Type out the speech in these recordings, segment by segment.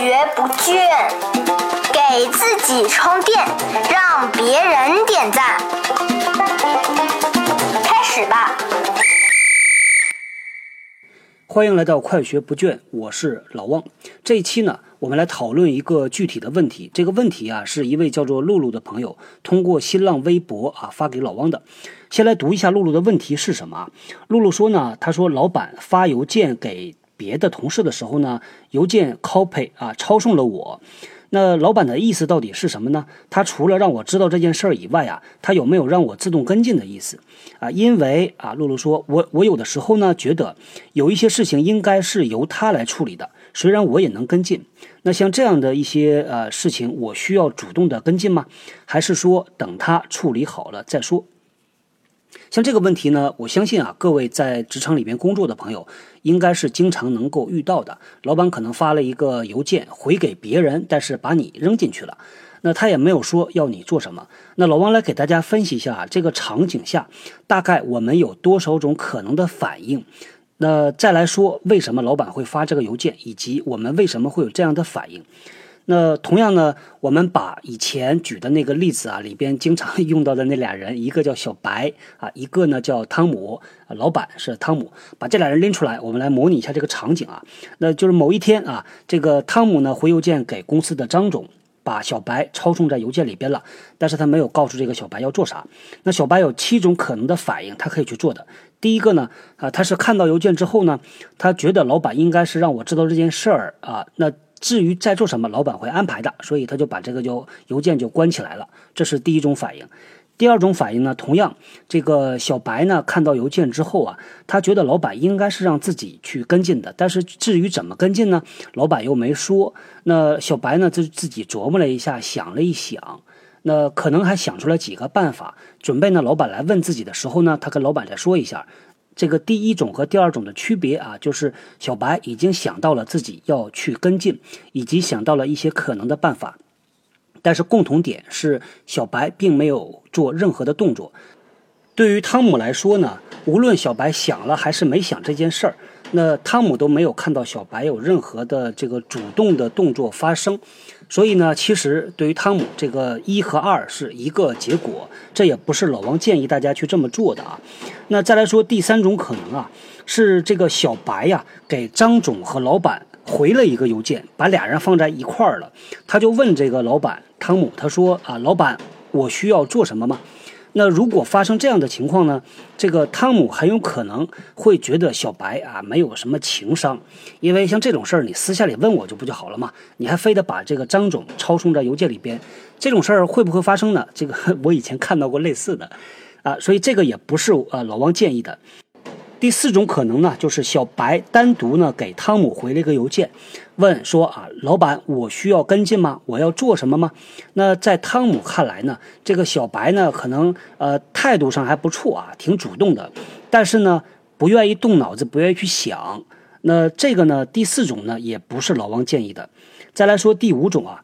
学不倦，给自己充电，让别人点赞。开始吧！欢迎来到快学不倦，我是老汪。这一期呢，我们来讨论一个具体的问题。这个问题啊，是一位叫做露露的朋友通过新浪微博啊发给老汪的。先来读一下露露的问题是什么啊？露露说呢，她说老板发邮件给别的同事的时候呢，邮件 copy 啊抄送了我。那老板的意思到底是什么呢？他除了让我知道这件事儿以外啊，他有没有让我自动跟进的意思啊？因为啊，露露说，我我有的时候呢，觉得有一些事情应该是由他来处理的，虽然我也能跟进。那像这样的一些呃事情，我需要主动的跟进吗？还是说等他处理好了再说？像这个问题呢，我相信啊，各位在职场里边工作的朋友，应该是经常能够遇到的。老板可能发了一个邮件回给别人，但是把你扔进去了，那他也没有说要你做什么。那老王来给大家分析一下，这个场景下，大概我们有多少种可能的反应？那再来说，为什么老板会发这个邮件，以及我们为什么会有这样的反应？那同样呢，我们把以前举的那个例子啊，里边经常用到的那俩人，一个叫小白啊，一个呢叫汤姆啊，老板是汤姆，把这俩人拎出来，我们来模拟一下这个场景啊。那就是某一天啊，这个汤姆呢回邮件给公司的张总，把小白抄送在邮件里边了，但是他没有告诉这个小白要做啥。那小白有七种可能的反应，他可以去做的。第一个呢，啊，他是看到邮件之后呢，他觉得老板应该是让我知道这件事儿啊，那。至于在做什么，老板会安排的，所以他就把这个就邮件就关起来了。这是第一种反应。第二种反应呢，同样，这个小白呢看到邮件之后啊，他觉得老板应该是让自己去跟进的，但是至于怎么跟进呢，老板又没说。那小白呢就自己琢磨了一下，想了一想，那可能还想出来几个办法，准备呢老板来问自己的时候呢，他跟老板再说一下。这个第一种和第二种的区别啊，就是小白已经想到了自己要去跟进，以及想到了一些可能的办法，但是共同点是小白并没有做任何的动作。对于汤姆来说呢，无论小白想了还是没想这件事儿。那汤姆都没有看到小白有任何的这个主动的动作发生，所以呢，其实对于汤姆这个一和二是一个结果，这也不是老王建议大家去这么做的啊。那再来说第三种可能啊，是这个小白呀给张总和老板回了一个邮件，把俩人放在一块儿了，他就问这个老板汤姆，他说啊，老板，我需要做什么吗？那如果发生这样的情况呢？这个汤姆很有可能会觉得小白啊没有什么情商，因为像这种事儿你私下里问我就不就好了嘛？你还非得把这个张总抄送在邮件里边，这种事儿会不会发生呢？这个 我以前看到过类似的，啊，所以这个也不是呃老王建议的。第四种可能呢，就是小白单独呢给汤姆回了一个邮件，问说啊，老板，我需要跟进吗？我要做什么吗？那在汤姆看来呢，这个小白呢可能呃态度上还不错啊，挺主动的，但是呢不愿意动脑子，不愿意去想。那这个呢第四种呢也不是老王建议的。再来说第五种啊，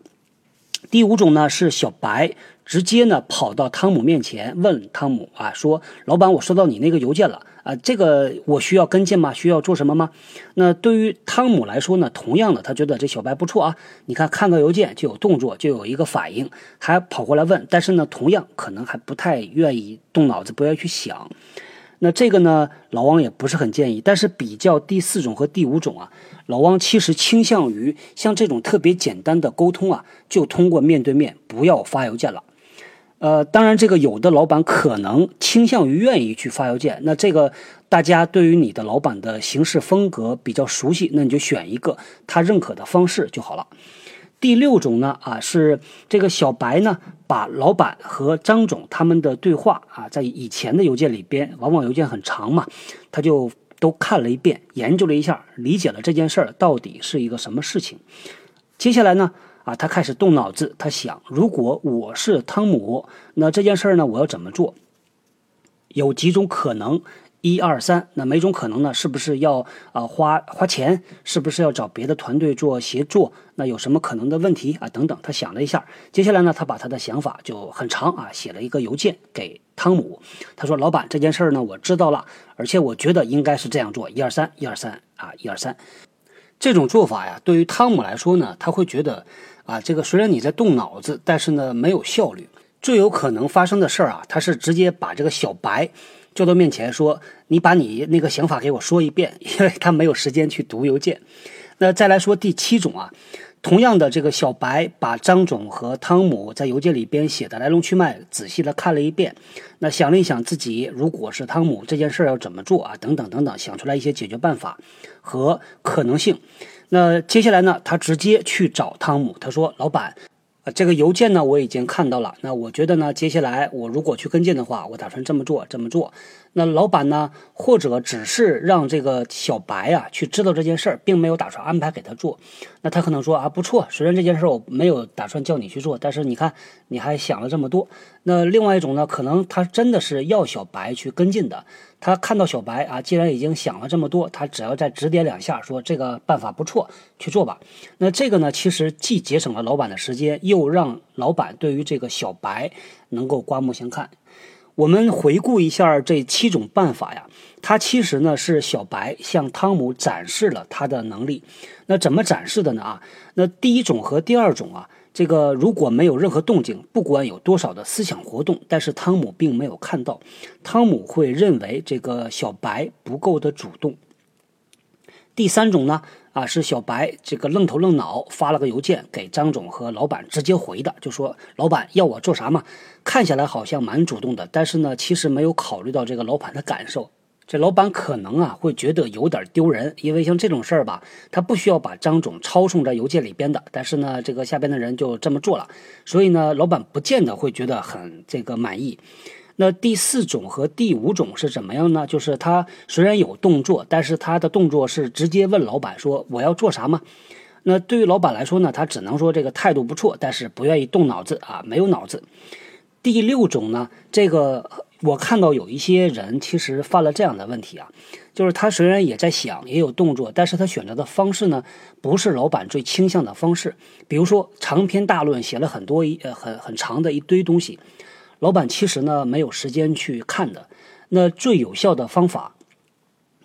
第五种呢是小白。直接呢跑到汤姆面前问汤姆啊说老板我收到你那个邮件了啊这个我需要跟进吗需要做什么吗？那对于汤姆来说呢同样的他觉得这小白不错啊你看看个邮件就有动作就有一个反应还跑过来问但是呢同样可能还不太愿意动脑子不愿意去想。那这个呢，老汪也不是很建议。但是比较第四种和第五种啊，老汪其实倾向于像这种特别简单的沟通啊，就通过面对面，不要发邮件了。呃，当然这个有的老板可能倾向于愿意去发邮件，那这个大家对于你的老板的行事风格比较熟悉，那你就选一个他认可的方式就好了。第六种呢，啊，是这个小白呢，把老板和张总他们的对话啊，在以前的邮件里边，往往邮件很长嘛，他就都看了一遍，研究了一下，理解了这件事儿到底是一个什么事情。接下来呢，啊，他开始动脑子，他想，如果我是汤姆，那这件事儿呢，我要怎么做？有几种可能。一二三，那每种可能呢？是不是要啊花花钱？是不是要找别的团队做协作？那有什么可能的问题啊？等等，他想了一下，接下来呢，他把他的想法就很长啊，写了一个邮件给汤姆。他说：“老板，这件事儿呢，我知道了，而且我觉得应该是这样做。一二三，一二三啊，一二三。”这种做法呀，对于汤姆来说呢，他会觉得啊，这个虽然你在动脑子，但是呢没有效率。最有可能发生的事儿啊，他是直接把这个小白叫到面前说：“你把你那个想法给我说一遍。”因为他没有时间去读邮件。那再来说第七种啊，同样的这个小白把张总和汤姆在邮件里边写的来龙去脉仔细的看了一遍，那想了一想自己如果是汤姆这件事儿要怎么做啊，等等等等，想出来一些解决办法和可能性。那接下来呢，他直接去找汤姆，他说：“老板。”这个邮件呢，我已经看到了。那我觉得呢，接下来我如果去跟进的话，我打算这么做，这么做。那老板呢，或者只是让这个小白啊去知道这件事儿，并没有打算安排给他做。那他可能说啊，不错，虽然这件事我没有打算叫你去做，但是你看你还想了这么多。那另外一种呢，可能他真的是要小白去跟进的。他看到小白啊，既然已经想了这么多，他只要再指点两下，说这个办法不错，去做吧。那这个呢，其实既节省了老板的时间，又让老板对于这个小白能够刮目相看。我们回顾一下这七种办法呀，它其实呢是小白向汤姆展示了他的能力。那怎么展示的呢？啊，那第一种和第二种啊。这个如果没有任何动静，不管有多少的思想活动，但是汤姆并没有看到，汤姆会认为这个小白不够的主动。第三种呢，啊是小白这个愣头愣脑发了个邮件给张总和老板直接回的，就说老板要我做啥嘛？看起来好像蛮主动的，但是呢，其实没有考虑到这个老板的感受。这老板可能啊会觉得有点丢人，因为像这种事儿吧，他不需要把张总抄送在邮件里边的，但是呢，这个下边的人就这么做了，所以呢，老板不见得会觉得很这个满意。那第四种和第五种是怎么样呢？就是他虽然有动作，但是他的动作是直接问老板说我要做啥吗？那对于老板来说呢，他只能说这个态度不错，但是不愿意动脑子啊，没有脑子。第六种呢，这个。我看到有一些人其实犯了这样的问题啊，就是他虽然也在想，也有动作，但是他选择的方式呢，不是老板最倾向的方式。比如说长篇大论写了很多一呃很很长的一堆东西，老板其实呢没有时间去看的。那最有效的方法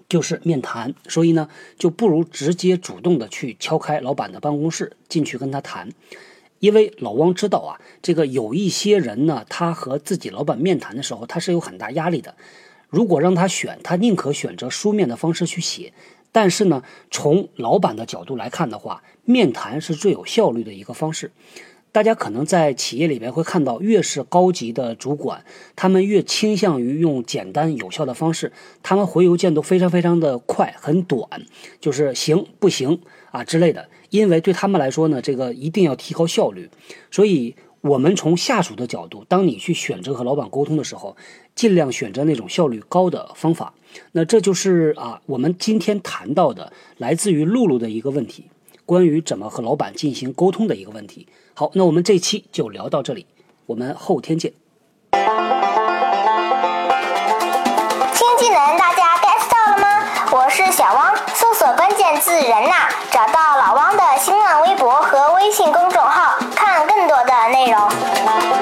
就是面谈，所以呢就不如直接主动的去敲开老板的办公室，进去跟他谈。因为老汪知道啊，这个有一些人呢，他和自己老板面谈的时候，他是有很大压力的。如果让他选，他宁可选择书面的方式去写。但是呢，从老板的角度来看的话，面谈是最有效率的一个方式。大家可能在企业里边会看到，越是高级的主管，他们越倾向于用简单有效的方式，他们回邮件都非常非常的快，很短，就是行不行啊之类的。因为对他们来说呢，这个一定要提高效率，所以我们从下属的角度，当你去选择和老板沟通的时候，尽量选择那种效率高的方法。那这就是啊，我们今天谈到的来自于露露的一个问题，关于怎么和老板进行沟通的一个问题。好，那我们这期就聊到这里，我们后天见。新技能大家 get 到了吗？我是小汪，搜索关键字“人呐”，找到老汪的新浪微博和微信公众号，看更多的内容。